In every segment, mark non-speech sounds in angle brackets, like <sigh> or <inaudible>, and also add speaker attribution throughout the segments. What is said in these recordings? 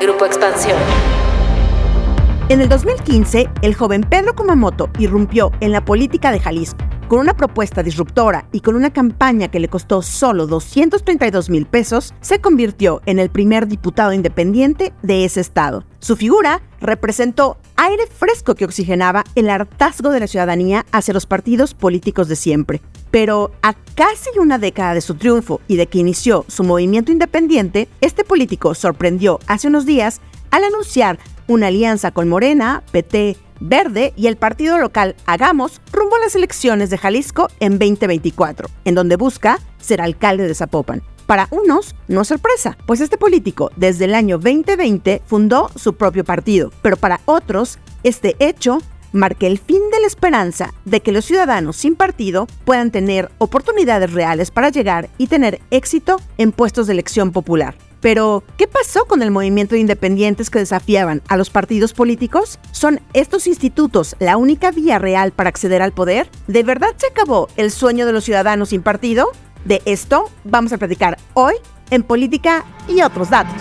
Speaker 1: Grupo Expansión.
Speaker 2: En el 2015, el joven Pedro Kumamoto irrumpió en la política de Jalisco con una propuesta disruptora y con una campaña que le costó solo 232 mil pesos, se convirtió en el primer diputado independiente de ese estado. Su figura representó aire fresco que oxigenaba el hartazgo de la ciudadanía hacia los partidos políticos de siempre. Pero a casi una década de su triunfo y de que inició su movimiento independiente, este político sorprendió hace unos días al anunciar una alianza con Morena, PT, Verde y el partido local Hagamos rumbo a las elecciones de Jalisco en 2024, en donde busca ser alcalde de Zapopan. Para unos, no sorpresa, pues este político desde el año 2020 fundó su propio partido, pero para otros, este hecho marca el fin de la esperanza de que los ciudadanos sin partido puedan tener oportunidades reales para llegar y tener éxito en puestos de elección popular. Pero, ¿qué pasó con el movimiento de independientes que desafiaban a los partidos políticos? ¿Son estos institutos la única vía real para acceder al poder? ¿De verdad se acabó el sueño de los ciudadanos sin partido? De esto vamos a platicar hoy en Política y otros datos.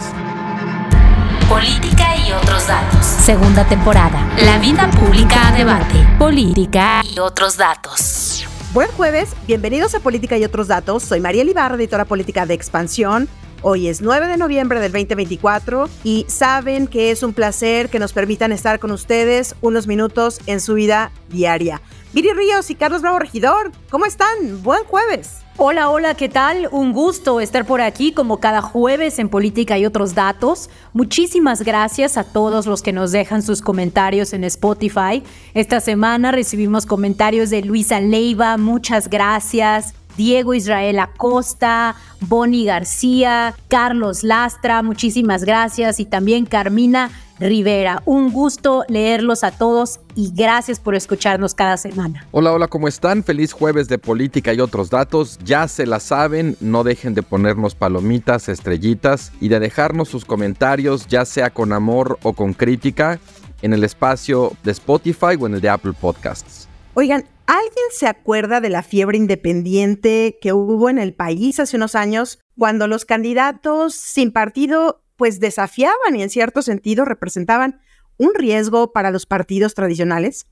Speaker 1: Política y otros datos. Segunda temporada. La vida pública a debate. Política y otros datos.
Speaker 2: Buen jueves, bienvenidos a Política y otros datos. Soy María Libarra, editora política de Expansión. Hoy es 9 de noviembre del 2024 y saben que es un placer que nos permitan estar con ustedes unos minutos en su vida diaria. Viri Ríos y Carlos Bravo Regidor, ¿cómo están? Buen jueves.
Speaker 3: Hola, hola, ¿qué tal? Un gusto estar por aquí como cada jueves en Política y otros datos. Muchísimas gracias a todos los que nos dejan sus comentarios en Spotify. Esta semana recibimos comentarios de Luisa Leiva, muchas gracias. Diego Israel Acosta, Bonnie García, Carlos Lastra, muchísimas gracias y también Carmina Rivera. Un gusto leerlos a todos y gracias por escucharnos cada semana.
Speaker 4: Hola, hola, ¿cómo están? Feliz jueves de política y otros datos. Ya se la saben, no dejen de ponernos palomitas, estrellitas y de dejarnos sus comentarios, ya sea con amor o con crítica, en el espacio de Spotify o en el de Apple Podcasts.
Speaker 2: Oigan, ¿alguien se acuerda de la fiebre independiente que hubo en el país hace unos años cuando los candidatos sin partido pues desafiaban y en cierto sentido representaban un riesgo para los partidos tradicionales?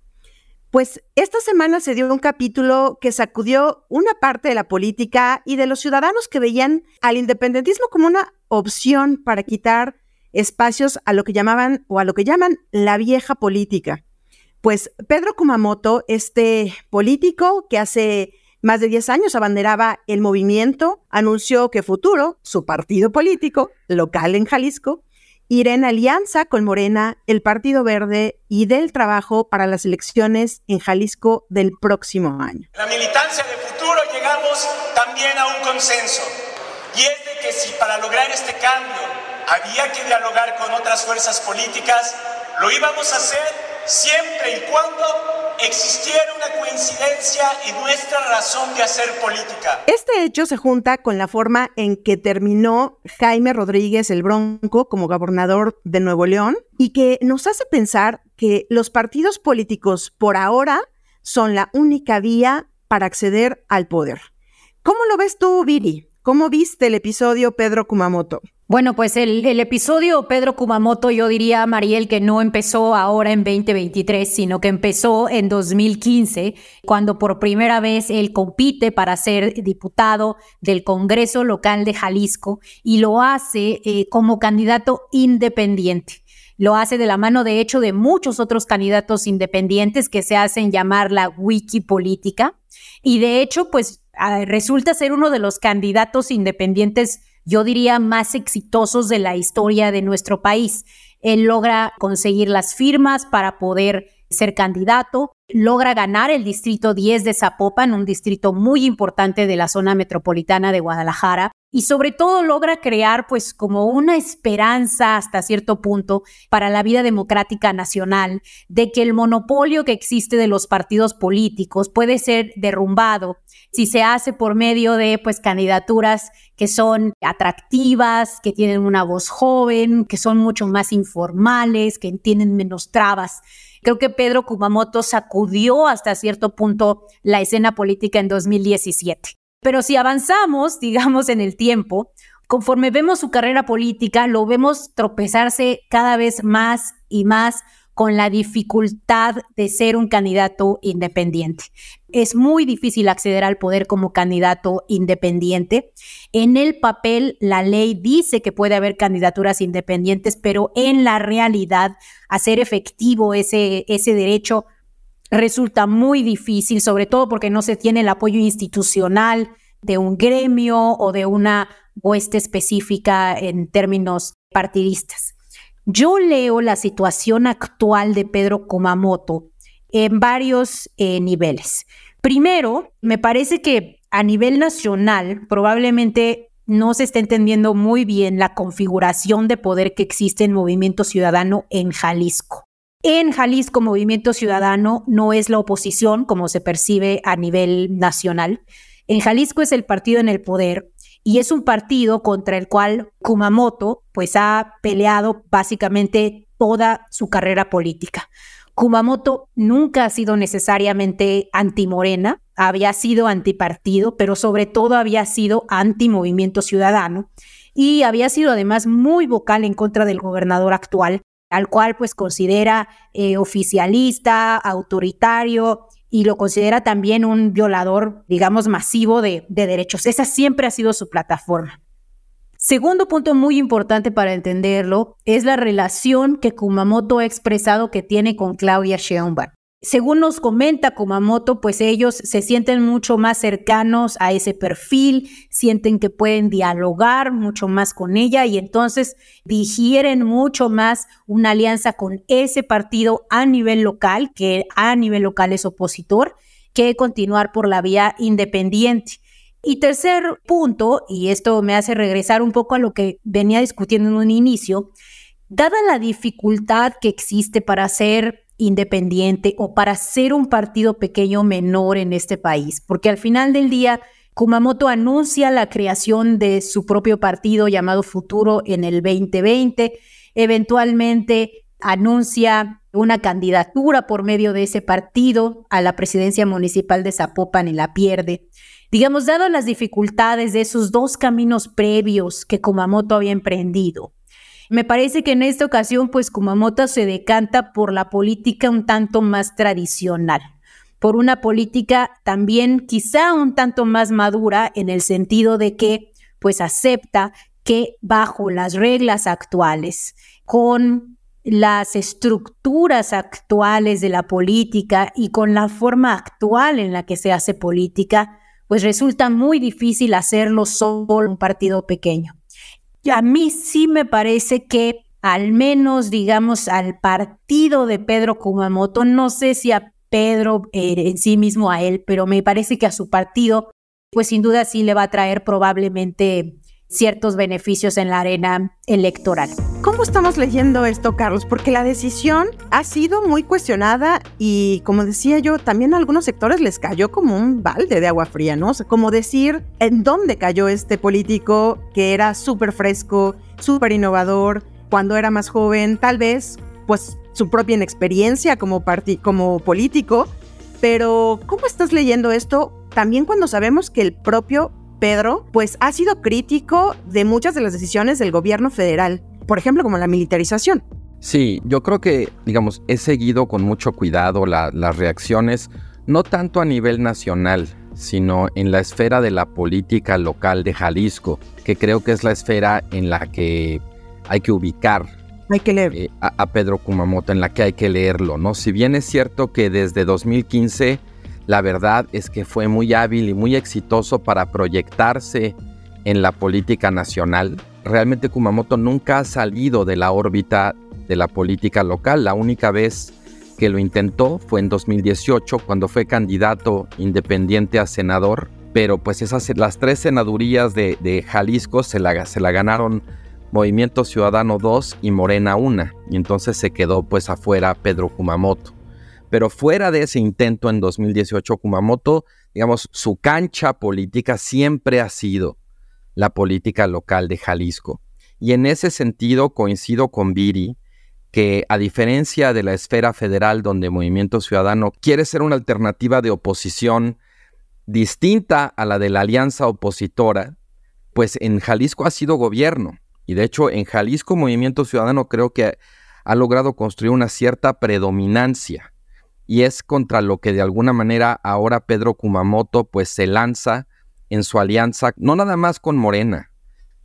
Speaker 2: Pues esta semana se dio un capítulo que sacudió una parte de la política y de los ciudadanos que veían al independentismo como una opción para quitar espacios a lo que llamaban o a lo que llaman la vieja política. Pues Pedro Kumamoto, este político que hace más de 10 años abanderaba el movimiento, anunció que Futuro, su partido político local en Jalisco, irá en alianza con Morena, el Partido Verde y del Trabajo para las elecciones en Jalisco del próximo año.
Speaker 5: La militancia de Futuro llegamos también a un consenso y es de que si para lograr este cambio había que dialogar con otras fuerzas políticas, lo íbamos a hacer siempre y cuando existiera una coincidencia y nuestra razón de hacer política.
Speaker 2: Este hecho se junta con la forma en que terminó Jaime Rodríguez el Bronco como gobernador de Nuevo León y que nos hace pensar que los partidos políticos por ahora son la única vía para acceder al poder. ¿Cómo lo ves tú, Viri? ¿Cómo viste el episodio Pedro Kumamoto?
Speaker 3: Bueno, pues el, episodio Pedro Kumamoto, yo diría, Mariel, que no empezó ahora en 2023, sino que empezó en 2015, cuando por primera vez él compite para ser diputado del Congreso local de Jalisco y lo hace eh, como candidato independiente. Lo hace de la mano, de hecho, de muchos otros candidatos independientes que se hacen llamar la wiki política. Y de hecho, pues ah, resulta ser uno de los candidatos independientes yo diría, más exitosos de la historia de nuestro país. Él logra conseguir las firmas para poder ser candidato, logra ganar el distrito 10 de Zapopan, un distrito muy importante de la zona metropolitana de Guadalajara, y sobre todo logra crear pues como una esperanza hasta cierto punto para la vida democrática nacional de que el monopolio que existe de los partidos políticos puede ser derrumbado si se hace por medio de pues candidaturas que son atractivas, que tienen una voz joven, que son mucho más informales, que tienen menos trabas. Creo que Pedro Kumamoto sacudió hasta cierto punto la escena política en 2017. Pero si avanzamos, digamos, en el tiempo, conforme vemos su carrera política, lo vemos tropezarse cada vez más y más con la dificultad de ser un candidato independiente. Es muy difícil acceder al poder como candidato independiente. En el papel, la ley dice que puede haber candidaturas independientes, pero en la realidad, hacer efectivo ese, ese derecho resulta muy difícil, sobre todo porque no se tiene el apoyo institucional de un gremio o de una hueste específica en términos partidistas. Yo leo la situación actual de Pedro Kumamoto en varios eh, niveles. Primero, me parece que a nivel nacional probablemente no se está entendiendo muy bien la configuración de poder que existe en Movimiento Ciudadano en Jalisco. En Jalisco, Movimiento Ciudadano no es la oposición como se percibe a nivel nacional. En Jalisco es el partido en el poder y es un partido contra el cual Kumamoto pues ha peleado básicamente toda su carrera política. Kumamoto nunca ha sido necesariamente anti-Morena, había sido antipartido, pero sobre todo había sido anti-movimiento ciudadano y había sido además muy vocal en contra del gobernador actual, al cual pues considera eh, oficialista, autoritario y lo considera también un violador, digamos, masivo de, de derechos. Esa siempre ha sido su plataforma. Segundo punto muy importante para entenderlo es la relación que Kumamoto ha expresado que tiene con Claudia Sheinbaum. Según nos comenta Kumamoto, pues ellos se sienten mucho más cercanos a ese perfil, sienten que pueden dialogar mucho más con ella y entonces digieren mucho más una alianza con ese partido a nivel local, que a nivel local es opositor, que continuar por la vía independiente. Y tercer punto, y esto me hace regresar un poco a lo que venía discutiendo en un inicio, dada la dificultad que existe para hacer independiente o para ser un partido pequeño menor en este país, porque al final del día Kumamoto anuncia la creación de su propio partido llamado Futuro en el 2020, eventualmente anuncia una candidatura por medio de ese partido a la presidencia municipal de Zapopan y la pierde. Digamos, dado las dificultades de esos dos caminos previos que Kumamoto había emprendido, me parece que en esta ocasión, pues Kumamoto se decanta por la política un tanto más tradicional, por una política también quizá un tanto más madura en el sentido de que, pues acepta que bajo las reglas actuales, con las estructuras actuales de la política y con la forma actual en la que se hace política, pues resulta muy difícil hacerlo solo un partido pequeño a mí sí me parece que al menos, digamos, al partido de Pedro Kumamoto, no sé si a Pedro eh, en sí mismo a él, pero me parece que a su partido, pues sin duda sí le va a traer probablemente ciertos beneficios en la arena electoral.
Speaker 2: ¿Cómo estamos leyendo esto, Carlos? Porque la decisión ha sido muy cuestionada y, como decía yo, también a algunos sectores les cayó como un balde de agua fría, ¿no? O sea, como decir en dónde cayó este político que era súper fresco, súper innovador, cuando era más joven, tal vez, pues su propia inexperiencia como, como político. Pero, ¿cómo estás leyendo esto? También cuando sabemos que el propio Pedro, pues ha sido crítico de muchas de las decisiones del gobierno federal, por ejemplo, como la militarización.
Speaker 4: Sí, yo creo que, digamos, he seguido con mucho cuidado las reacciones, no tanto a nivel nacional, sino en la esfera de la política local de Jalisco, que creo que es la esfera en la que hay que ubicar
Speaker 2: hay que leer.
Speaker 4: Eh, a, a, Pedro Kumamoto, en la que hay que leerlo, ¿no? Si bien es cierto que desde 2015 la verdad es que fue muy hábil y muy exitoso para proyectarse en la política nacional. Realmente Kumamoto nunca ha salido de la órbita de la política local. La única vez que lo intentó fue en 2018 cuando fue candidato independiente a senador, pero pues esas, las tres senadurías de, Jalisco se la, se la ganaron Movimiento Ciudadano 2 y Morena 1, y entonces se quedó pues afuera Pedro Kumamoto. Pero fuera de ese intento en 2018, Kumamoto, digamos, su cancha política siempre ha sido la política local de Jalisco. Y en ese sentido coincido con Viri, que a diferencia de la esfera federal donde Movimiento Ciudadano quiere ser una alternativa de oposición distinta a la de la alianza opositora, pues en Jalisco ha sido gobierno. Y de hecho en Jalisco Movimiento Ciudadano creo que ha logrado construir una cierta predominancia. Y es contra lo que de alguna manera ahora Pedro Kumamoto pues se lanza en su alianza, no nada más con Morena,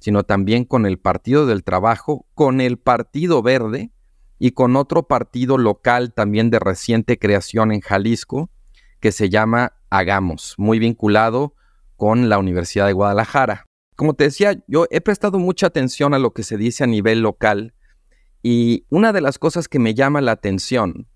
Speaker 4: sino también con el Partido del Trabajo, con el Partido Verde y con otro partido local también de reciente creación en Jalisco, que se llama Hagamos, muy vinculado con la Universidad de Guadalajara. Como te decía, yo he prestado mucha atención a lo que se dice a nivel local y una de las cosas que me llama la atención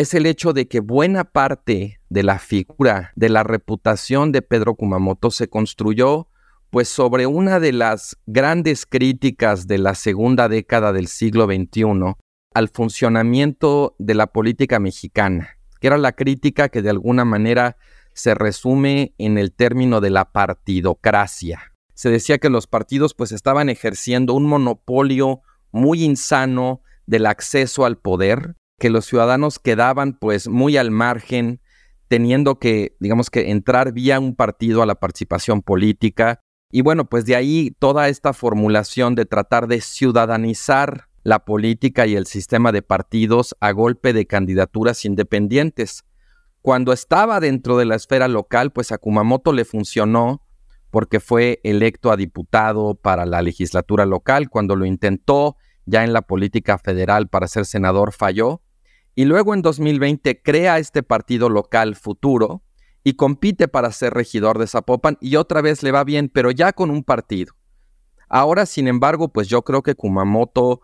Speaker 4: es el hecho de que buena parte de la figura, de la reputación de Pedro Kumamoto se construyó pues sobre una de las grandes críticas de la segunda década del siglo XXI al funcionamiento de la política mexicana, que era la crítica que de alguna manera se resume en el término de la partidocracia. Se decía que los partidos pues estaban ejerciendo un monopolio muy insano del acceso al poder, que los ciudadanos quedaban pues muy al margen, teniendo que, digamos que, entrar vía un partido a la participación política, y bueno, pues de ahí toda esta formulación de tratar de ciudadanizar la política y el sistema de partidos a golpe de candidaturas independientes. Cuando estaba dentro de la esfera local, pues a Kumamoto le funcionó porque fue electo a diputado para la legislatura local. Cuando lo intentó ya en la política federal para ser senador, falló. Y luego en 2020 crea este partido local futuro, y compite para ser regidor de Zapopan y otra vez le va bien, pero ya con un partido. Ahora, sin embargo, pues yo creo que Kumamoto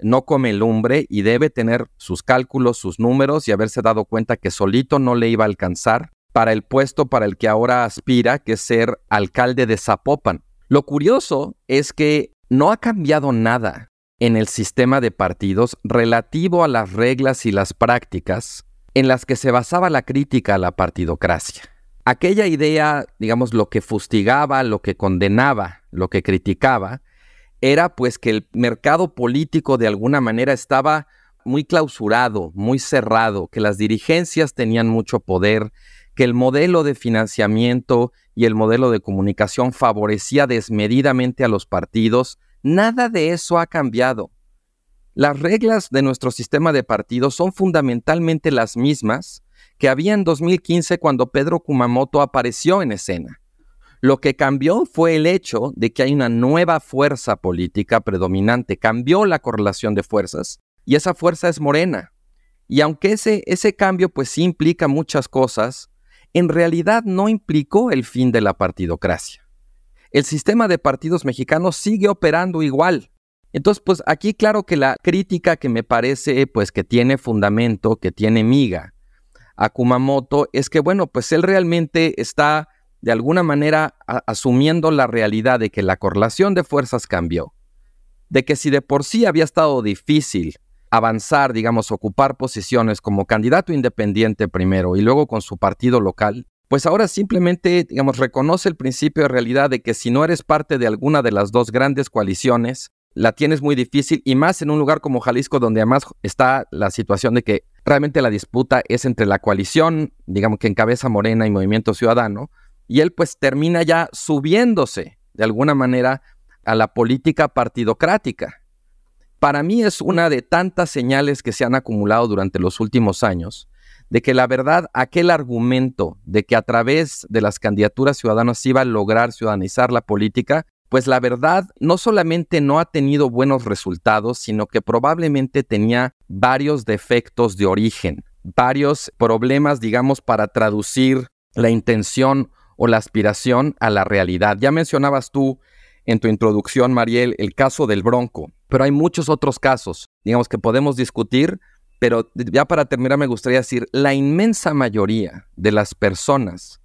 Speaker 4: no come lumbre y debe tener sus cálculos, sus números y haberse dado cuenta que solito no le iba a alcanzar para el puesto para el que ahora aspira, que es ser alcalde de Zapopan. Lo curioso es que no ha cambiado nada en el sistema de partidos relativo a las reglas y las prácticas en las que se basaba la crítica a la partidocracia. Aquella idea, digamos, lo que fustigaba, lo que condenaba, lo que criticaba, era pues que el mercado político de alguna manera estaba muy clausurado, muy cerrado, que las dirigencias tenían mucho poder, que el modelo de financiamiento y el modelo de comunicación favorecía desmedidamente a los partidos. Nada de eso ha cambiado. Las reglas de nuestro sistema de partidos son fundamentalmente las mismas que había en 2015 cuando Pedro Kumamoto apareció en escena. Lo que cambió fue el hecho de que hay una nueva fuerza política predominante. Cambió la correlación de fuerzas y esa fuerza es morena. Y aunque ese, ese cambio pues sí implica muchas cosas, en realidad no implicó el fin de la partidocracia. El sistema de partidos mexicanos sigue operando igual. Entonces, pues aquí claro que la crítica que me parece pues que tiene fundamento, que tiene miga a Kumamoto es que bueno, pues él realmente está de alguna manera asumiendo la realidad de que la correlación de fuerzas cambió, de que si de por sí había estado difícil avanzar, digamos, ocupar posiciones como candidato independiente primero y luego con su partido local, pues ahora simplemente, digamos, reconoce el principio de realidad de que si no eres parte de alguna de las dos grandes coaliciones, la tienes muy difícil y más en un lugar como Jalisco donde además está la situación de que realmente la disputa es entre la coalición, digamos que encabeza Morena y Movimiento Ciudadano, y él pues termina ya subiéndose de alguna manera a la política partidocrática. Para mí es una de tantas señales que se han acumulado durante los últimos años de que la verdad aquel argumento de que a través de las candidaturas ciudadanas iba a lograr ciudadanizar la política pues la verdad no solamente no ha tenido buenos resultados, sino que probablemente tenía varios defectos de origen, varios problemas, digamos, para traducir la intención o la aspiración a la realidad. Ya mencionabas tú en tu introducción, Mariel, el caso del Bronco, pero hay muchos otros casos, digamos, que podemos discutir, pero ya para terminar me gustaría decir, la inmensa mayoría de las personas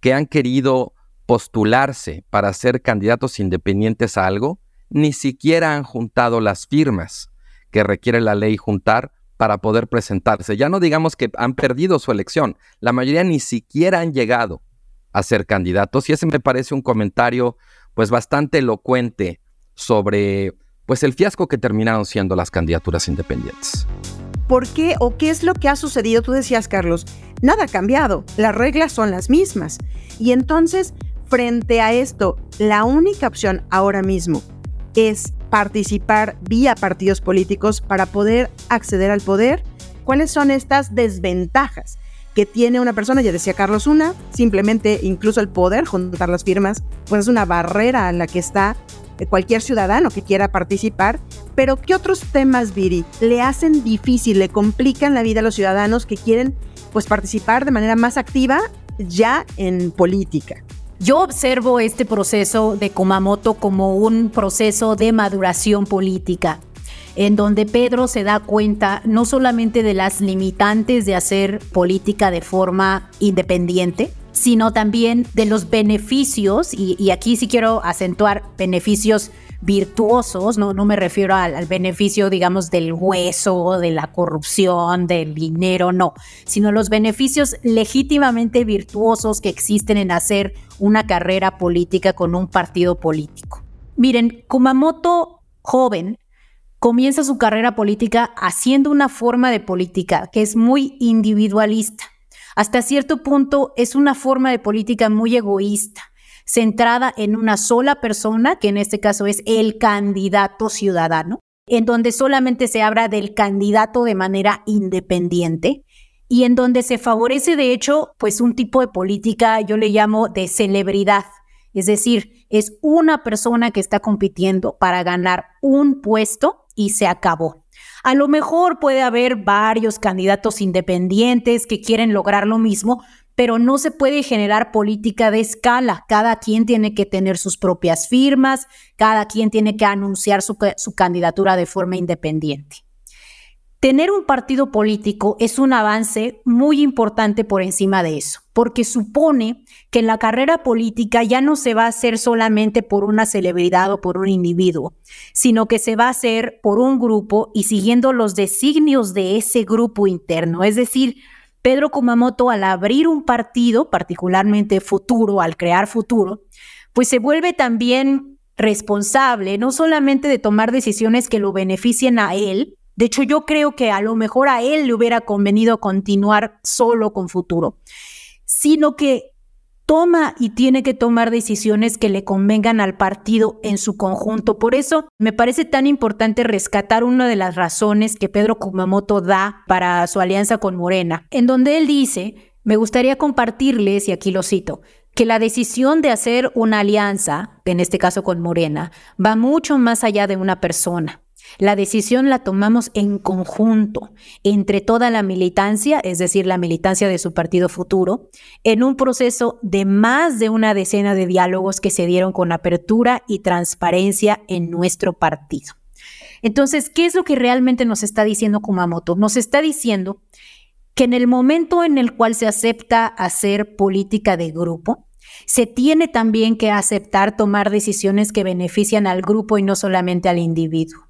Speaker 4: que han querido postularse para ser candidatos independientes a algo, ni siquiera han juntado las firmas que requiere la ley juntar para poder presentarse. Ya no digamos que han perdido su elección, la mayoría ni siquiera han llegado a ser candidatos y ese me parece un comentario pues bastante elocuente sobre pues el fiasco que terminaron siendo las candidaturas independientes.
Speaker 2: ¿Por qué o qué es lo que ha sucedido? Tú decías, Carlos, nada ha cambiado, las reglas son las mismas. Y entonces, frente a esto, la única opción ahora mismo es participar vía partidos políticos para poder acceder al poder. ¿Cuáles son estas desventajas que tiene una persona? Ya decía Carlos, una, simplemente incluso el poder juntar las firmas, pues es una barrera a la que está cualquier ciudadano que quiera participar, pero ¿qué otros temas, Viri, le hacen difícil, le complican la vida a los ciudadanos que quieren pues participar de manera más activa ya en política?
Speaker 3: Yo observo este proceso de Kumamoto como un proceso de maduración política, en donde Pedro se da cuenta no solamente de las limitantes de hacer política de forma independiente, sino también de los beneficios, y, aquí sí quiero acentuar beneficios virtuosos, no, me refiero al, al, beneficio, digamos, del hueso, de la corrupción, del dinero, no, sino los beneficios legítimamente virtuosos que existen en hacer una carrera política con un partido político. Miren, Kumamoto, joven, comienza su carrera política haciendo una forma de política que es muy individualista. Hasta cierto punto es una forma de política muy egoísta, centrada en una sola persona, que en este caso es el candidato ciudadano, en donde solamente se habla del candidato de manera independiente y en donde se favorece de hecho pues un tipo de política, yo le llamo de celebridad, es decir, es una persona que está compitiendo para ganar un puesto y se acabó. A lo mejor puede haber varios candidatos independientes que quieren lograr lo mismo, pero no se puede generar política de escala. Cada quien tiene que tener sus propias firmas, cada quien tiene que anunciar su, candidatura de forma independiente. Tener un partido político es un avance muy importante por encima de eso, porque supone que la carrera política ya no se va a hacer solamente por una celebridad o por un individuo, sino que se va a hacer por un grupo y siguiendo los designios de ese grupo interno. Es decir, Pedro Kumamoto al abrir un partido, particularmente futuro, al crear futuro, pues se vuelve también responsable no solamente de tomar decisiones que lo beneficien a él, de hecho, yo creo que a lo mejor a él le hubiera convenido continuar solo con futuro, sino que toma y tiene que tomar decisiones que le convengan al partido en su conjunto. Por eso me parece tan importante rescatar una de las razones que Pedro Kumamoto da para su alianza con Morena, en donde él dice, me gustaría compartirles, y aquí lo cito, que la decisión de hacer una alianza, en este caso con Morena, va mucho más allá de una persona. La decisión la tomamos en conjunto, entre toda la militancia, es decir, la militancia de su partido futuro, en un proceso de más de una decena de diálogos que se dieron con apertura y transparencia en nuestro partido. Entonces, ¿qué es lo que realmente nos está diciendo Kumamoto? Nos está diciendo que en el momento en el cual se acepta hacer política de grupo, se tiene también que aceptar tomar decisiones que benefician al grupo y no solamente al individuo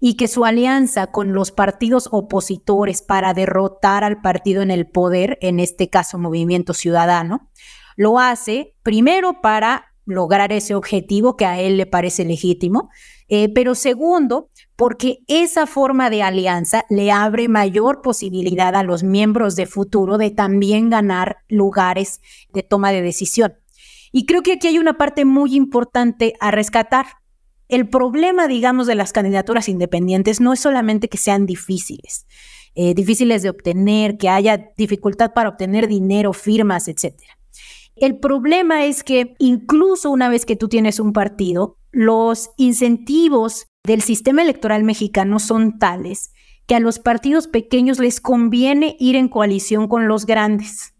Speaker 3: y que su alianza con los partidos opositores para derrotar al partido en el poder, en este caso Movimiento Ciudadano, lo hace primero para lograr ese objetivo que a él le parece legítimo, eh, pero segundo, porque esa forma de alianza le abre mayor posibilidad a los miembros de futuro de también ganar lugares de toma de decisión. Y creo que aquí hay una parte muy importante a rescatar. El problema, digamos, de las candidaturas independientes no es solamente que sean difíciles, eh, difíciles de obtener, que haya dificultad para obtener dinero, firmas, etc. El problema es que incluso una vez que tú tienes un partido, los incentivos del sistema electoral mexicano son tales que a los partidos pequeños les conviene ir en coalición con los grandes.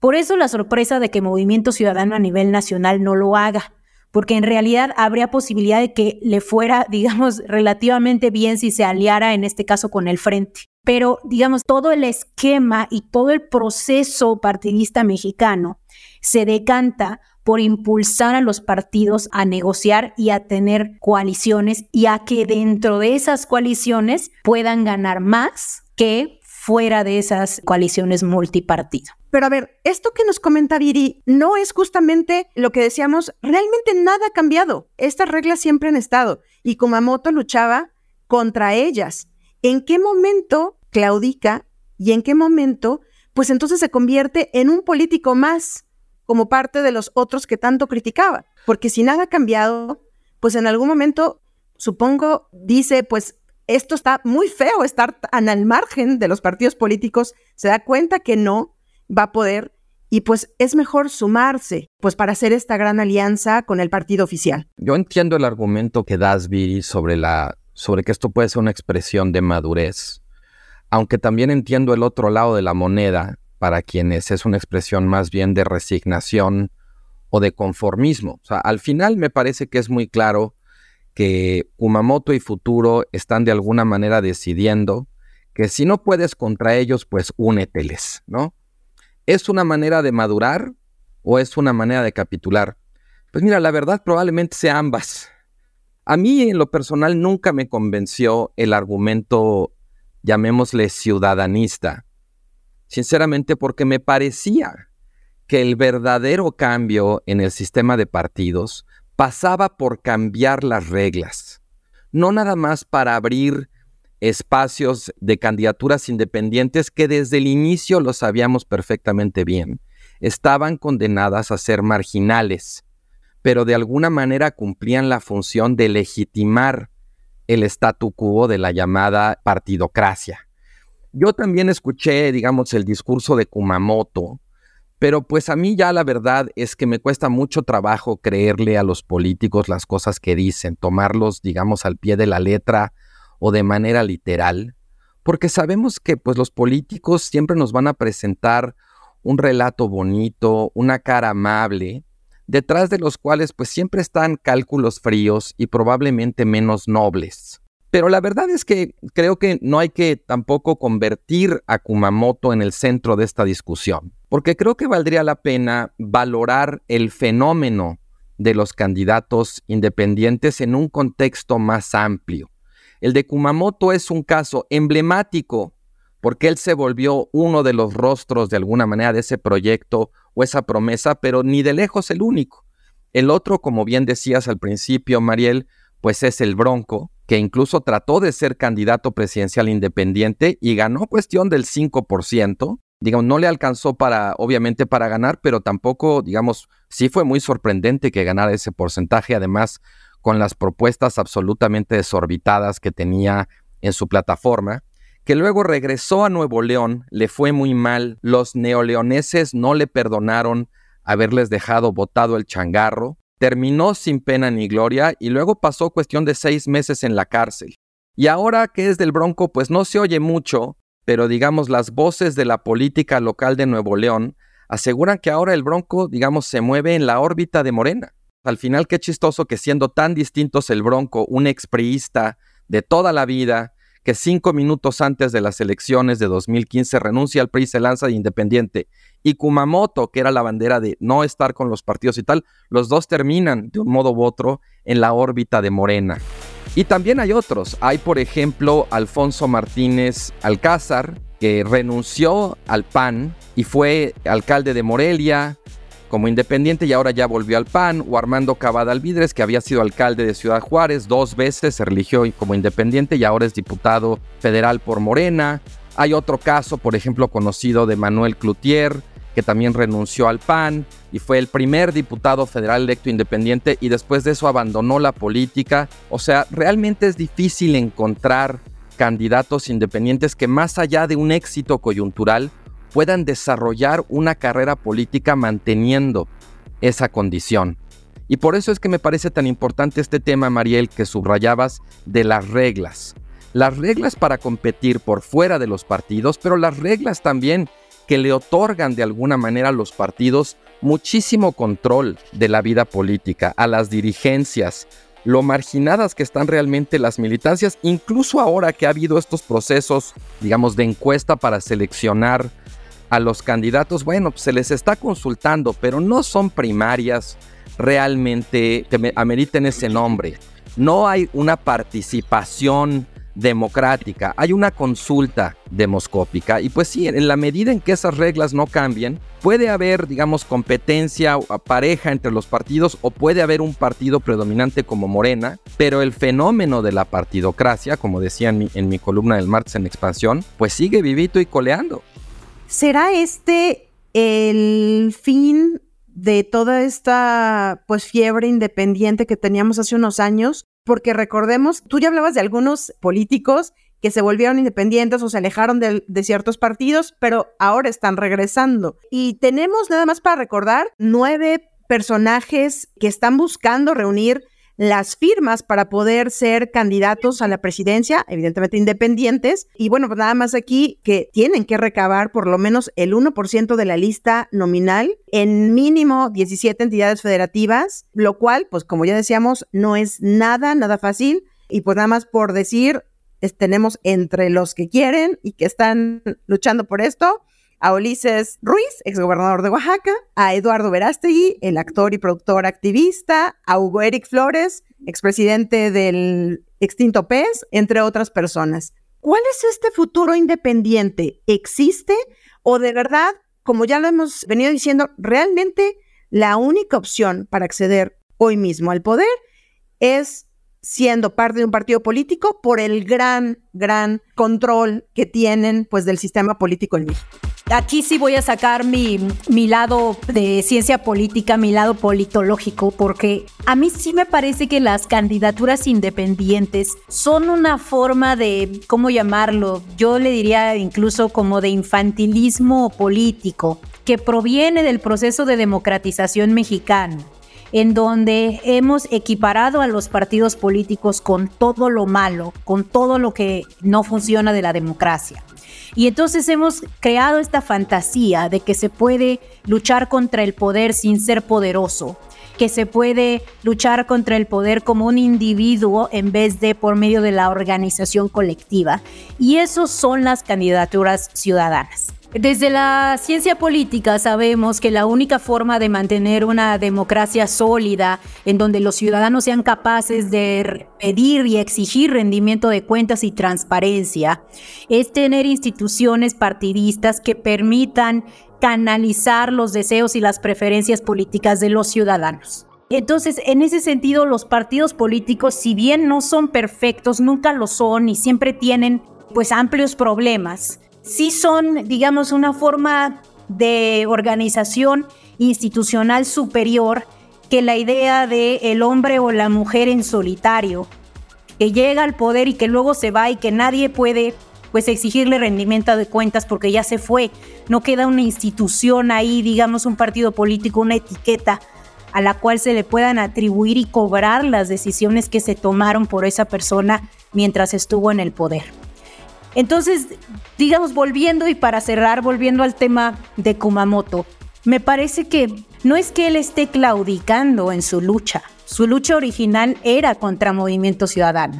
Speaker 3: Por eso la sorpresa de que Movimiento Ciudadano a nivel nacional no lo haga porque en realidad habría posibilidad de que le fuera, <laughs> digamos, relativamente bien si se aliara en este caso con el frente. Pero, digamos, todo el esquema y todo el proceso partidista mexicano se decanta por impulsar a los partidos a negociar y a tener coaliciones y a que dentro de esas coaliciones puedan ganar más que fuera de esas coaliciones multipartido.
Speaker 2: Pero a ver, esto que nos comenta Viri no es justamente lo que decíamos, realmente nada ha cambiado. Estas reglas siempre han estado y Kumamoto luchaba contra ellas. ¿En qué momento claudica y en qué momento, pues entonces se convierte en un político más como parte de los otros que tanto criticaba? Porque si nada ha cambiado, pues en algún momento, supongo, dice, pues esto está muy feo, estar al margen de los partidos políticos, se da cuenta que no va a poder y pues es mejor sumarse, pues para hacer esta gran alianza con el partido oficial.
Speaker 4: Yo entiendo el argumento que das, Viri, sobre, la, sobre que esto puede ser una expresión de madurez, aunque también entiendo el otro lado de la moneda, para quienes es una expresión más bien de resignación o de conformismo. O sea, al final me parece que es muy claro que Kumamoto y Futuro están de alguna manera decidiendo que si no puedes contra ellos, pues úneteles, ¿no? ¿Es una manera de madurar o es una manera de capitular? Pues mira, la verdad probablemente sea ambas. A mí en lo personal nunca me convenció el argumento, llamémosle ciudadanista, sinceramente porque me parecía que el verdadero cambio en el sistema de partidos pasaba por cambiar las reglas, no nada más para abrir espacios de candidaturas independientes que desde el inicio lo sabíamos perfectamente bien, estaban condenadas a ser marginales, pero de alguna manera cumplían la función de legitimar el statu quo de la llamada partidocracia. Yo también escuché, digamos, el discurso de Kumamoto, pero pues a mí ya la verdad es que me cuesta mucho trabajo creerle a los políticos las cosas que dicen, tomarlos, digamos, al pie de la letra o de manera literal, porque sabemos que pues los políticos siempre nos van a presentar un relato bonito, una cara amable, detrás de los cuales pues siempre están cálculos fríos y probablemente menos nobles. Pero la verdad es que creo que no hay que tampoco convertir a Kumamoto en el centro de esta discusión, porque creo que valdría la pena valorar el fenómeno de los candidatos independientes en un contexto más amplio. El de Kumamoto es un caso emblemático porque él se volvió uno de los rostros de alguna manera de ese proyecto o esa promesa, pero ni de lejos el único. El otro, como bien decías al principio, Mariel, pues es el Bronco, que incluso trató de ser candidato presidencial independiente y ganó cuestión del 5%. Digamos, no le alcanzó para, obviamente, para ganar, pero tampoco, digamos, sí fue muy sorprendente que ganara ese porcentaje, además, con las propuestas absolutamente desorbitadas que tenía en su plataforma, que luego regresó a Nuevo León, le fue muy mal, los neoleoneses no le perdonaron haberles dejado botado el changarro, terminó sin pena ni gloria y luego pasó cuestión de seis meses en la cárcel. Y ahora que es del Bronco, pues no se oye mucho, pero digamos las voces de la política local de Nuevo León aseguran que ahora el Bronco, digamos, se mueve en la órbita de Morena. Al final, qué chistoso que siendo tan distintos el Bronco, un expriista de toda la vida, que cinco minutos antes de las elecciones de 2015 renuncia al PRI, se lanza de independiente, y Kumamoto, que era la bandera de no estar con los partidos y tal, los dos terminan de un modo u otro en la órbita de Morena. Y también hay otros. Hay, por ejemplo, Alfonso Martínez Alcázar, que renunció al PAN y fue alcalde de Morelia, como independiente y ahora ya volvió al PAN, o Armando Cavada Alvidres, que había sido alcalde de Ciudad Juárez dos veces, se eligió como independiente y ahora es diputado federal por Morena. Hay otro caso, por ejemplo, conocido de Manuel Cloutier, que también renunció al PAN y fue el primer diputado federal electo independiente y después de eso abandonó la política. O sea, realmente es difícil encontrar candidatos independientes que más allá de un éxito coyuntural puedan desarrollar una carrera política manteniendo esa condición. Y por eso es que me parece tan importante este tema, Mariel, que subrayabas de las reglas. Las reglas para competir por fuera de los partidos, pero las reglas también que le otorgan de alguna manera a los partidos muchísimo control de la vida política, a las dirigencias, lo marginadas que están realmente las militancias, incluso ahora que ha habido estos procesos, digamos, de encuesta para seleccionar a los candidatos, bueno, pues se les está consultando, pero no son primarias realmente que ameriten ese nombre. No hay una participación democrática, hay una consulta demoscópica y pues sí, en la medida en que esas reglas no cambien, puede haber, digamos, competencia o pareja entre los partidos o puede haber un partido predominante como Morena, pero el fenómeno de la partidocracia, como decía en mi, en mi columna del martes en expansión, pues sigue vivito y coleando.
Speaker 2: ¿Será este el fin de toda esta pues fiebre independiente que teníamos hace unos años porque recordemos, tú ya hablabas de algunos políticos que se volvieron independientes o se alejaron de, ciertos partidos, pero ahora están regresando. Y tenemos nada más para recordar nueve personajes que están buscando reunir las firmas para poder ser candidatos a la presidencia, evidentemente independientes. Y bueno, pues nada más aquí que tienen que recabar por lo menos el 1% de la lista nominal en mínimo 17 entidades federativas, lo cual, pues como ya decíamos, no es nada, nada fácil. Y pues nada más por decir, tenemos entre los que quieren y que están luchando por esto a Ulises Ruiz, exgobernador de Oaxaca, a Eduardo Verástegui, el actor y productor activista, a Hugo Eric Flores, expresidente del extinto PES, entre otras personas. ¿Cuál es este futuro independiente? ¿Existe o de verdad, como ya lo hemos venido diciendo, realmente la única opción para acceder hoy mismo al poder es siendo parte de un partido político por el gran, gran control que tienen pues del sistema político en México?
Speaker 3: Aquí sí voy a sacar mi, mi lado de ciencia política, mi lado politológico, porque a mí sí me parece que las candidaturas independientes son una forma de, ¿cómo llamarlo? Yo le diría incluso como de infantilismo político, que proviene del proceso de democratización mexicano en donde hemos equiparado a los partidos políticos con todo lo malo, con todo lo que no funciona de la democracia. Y entonces hemos creado esta fantasía de que se puede luchar contra el poder sin ser poderoso, que se puede luchar contra el poder como un individuo en vez de por medio de la organización colectiva. Y eso son las candidaturas ciudadanas. Desde la ciencia política sabemos que la única forma de mantener una democracia sólida, en donde los ciudadanos sean capaces de pedir y exigir rendimiento de cuentas y transparencia, es tener instituciones partidistas que permitan canalizar los deseos y las preferencias políticas de los ciudadanos. Entonces, en ese sentido, los partidos políticos, si bien no son perfectos, nunca lo son y siempre tienen pues amplios problemas, sí son, digamos, una forma de organización institucional superior que la idea de el hombre o la mujer en solitario, que llega al poder y que luego se va y que nadie puede pues exigirle rendimiento de cuentas porque ya se fue. No queda una institución ahí, digamos un partido político, una etiqueta a la cual se le puedan atribuir y cobrar las decisiones que se tomaron por esa persona mientras estuvo en el poder. Entonces, digamos, volviendo y para cerrar, volviendo al tema de Kumamoto, me parece que no es que él esté claudicando en su lucha. Su lucha original era contra Movimiento Ciudadano.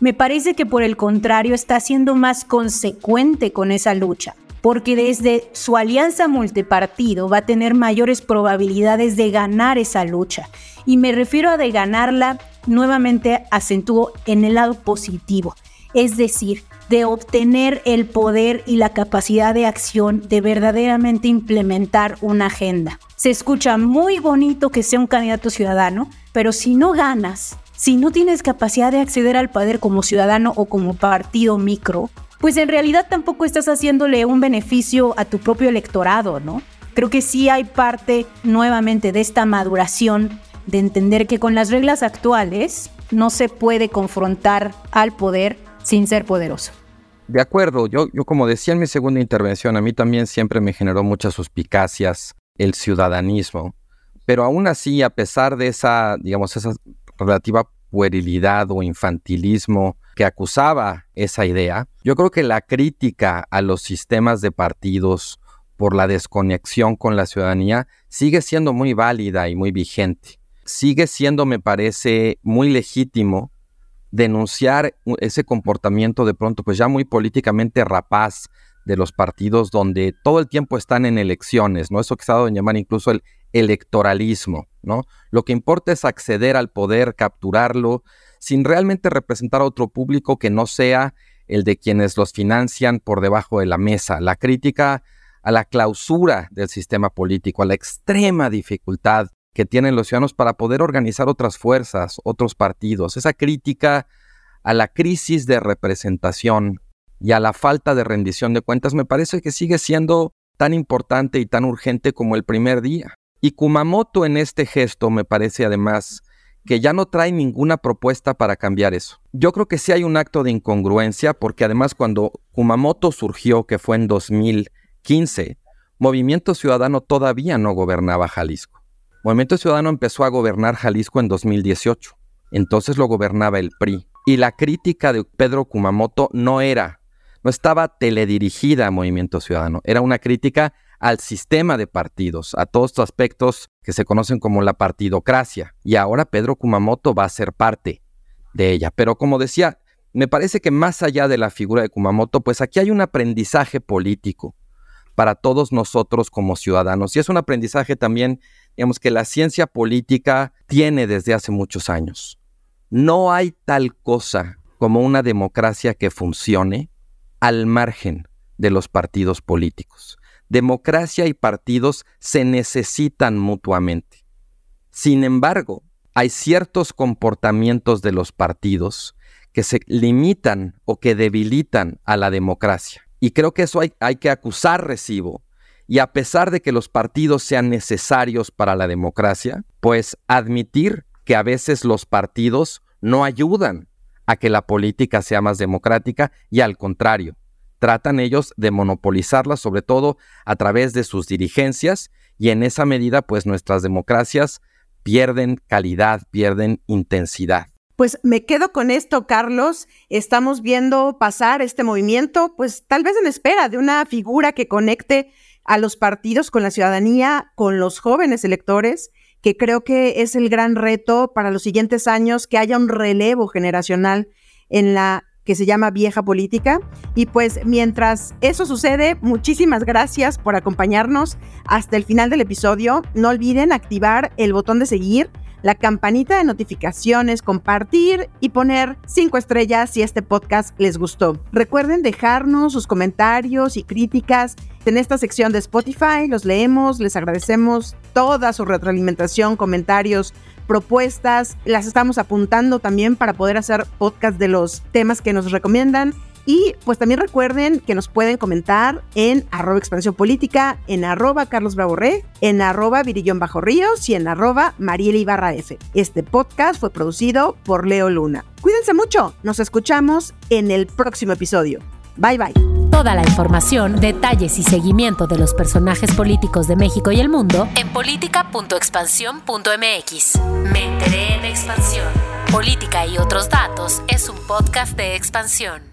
Speaker 3: Me parece que por el contrario está siendo más consecuente con esa lucha, porque desde su alianza multipartido va a tener mayores probabilidades de ganar esa lucha. Y me refiero a de ganarla, nuevamente acentúo en el lado positivo, es decir, de obtener el poder y la capacidad de acción de verdaderamente implementar una agenda. Se escucha muy bonito que sea un candidato ciudadano, pero si no ganas, si no tienes capacidad de acceder al poder como ciudadano o como partido micro, pues en realidad tampoco estás haciéndole un beneficio a tu propio electorado, ¿no? Creo que sí hay parte nuevamente de esta maduración de entender que con las reglas actuales no se puede confrontar al poder sin ser poderoso.
Speaker 4: De acuerdo, yo, yo como decía en mi segunda intervención, a mí también siempre me generó muchas suspicacias el ciudadanismo, pero aún así, a pesar de esa, digamos, esa relativa puerilidad o infantilismo que acusaba esa idea, yo creo que la crítica a los sistemas de partidos por la desconexión con la ciudadanía sigue siendo muy válida y muy vigente. Sigue siendo, me parece, muy legítimo denunciar ese comportamiento de pronto pues ya muy políticamente rapaz de los partidos donde todo el tiempo están en elecciones, ¿no? Eso que se ha dado en llamar incluso el electoralismo, ¿no? Lo que importa es acceder al poder, capturarlo, sin realmente representar a otro público que no sea el de quienes los financian por debajo de la mesa. La crítica a la clausura del sistema político, a la extrema dificultad que tienen los ciudadanos para poder organizar otras fuerzas, otros partidos, esa crítica a la crisis de representación y a la falta de rendición de cuentas me parece que sigue siendo tan importante y tan urgente como el primer día. Y Kumamoto en este gesto me parece además que ya no trae ninguna propuesta para cambiar eso. Yo creo que sí hay un acto de incongruencia porque además cuando Kumamoto surgió, que fue en 2015, Movimiento Ciudadano todavía no gobernaba Jalisco. Movimiento Ciudadano empezó a gobernar Jalisco en 2018. Entonces lo gobernaba el PRI. Y la crítica de Pedro Kumamoto no era, no estaba teledirigida a Movimiento Ciudadano, era una crítica al sistema de partidos, a todos estos aspectos que se conocen como la partidocracia. Y ahora Pedro Kumamoto va a ser parte de ella. Pero como decía, me parece que más allá de la figura de Kumamoto, pues aquí hay un aprendizaje político para todos nosotros como ciudadanos. Y es un aprendizaje también, digamos, que la ciencia política tiene desde hace muchos años. No hay tal cosa como una democracia que funcione al margen de los partidos políticos democracia y partidos se necesitan mutuamente. Sin embargo, hay ciertos comportamientos de los partidos que se limitan o que debilitan a la democracia. Y creo que eso hay, hay, que acusar recibo. Y a pesar de que los partidos sean necesarios para la democracia, pues admitir que a veces los partidos no ayudan a que la política sea más democrática y al contrario, tratan ellos de monopolizarla, sobre todo a través de sus dirigencias, y en esa medida, pues nuestras democracias pierden calidad, pierden intensidad.
Speaker 2: Pues me quedo con esto, Carlos. Estamos viendo pasar este movimiento, pues tal vez en espera de una figura que conecte a los partidos con la ciudadanía, con los jóvenes electores, que creo que es el gran reto para los siguientes años, que haya un relevo generacional en la que se llama Vieja Política. Y pues mientras eso sucede, muchísimas gracias por acompañarnos hasta el final del episodio. No olviden activar el botón de seguir, la campanita de notificaciones, compartir y poner cinco estrellas si este podcast les gustó. Recuerden dejarnos sus comentarios y críticas en esta sección de Spotify. Los leemos, les agradecemos toda su retroalimentación, comentarios, propuestas, las estamos apuntando también para poder hacer podcast de los temas que nos recomiendan. Y pues también recuerden que nos pueden comentar en arroba expansión política, en arroba Carlos en arroba Virillón Bajo Ríos y en arroba Ibarra F. Este podcast fue producido por Leo Luna. Cuídense mucho, nos escuchamos en el próximo episodio. Bye bye.
Speaker 1: Toda la información, detalles y seguimiento de los personajes políticos de México y el mundo en política.expansión.mx. Me enteré en expansión. Política y otros datos es un podcast de expansión.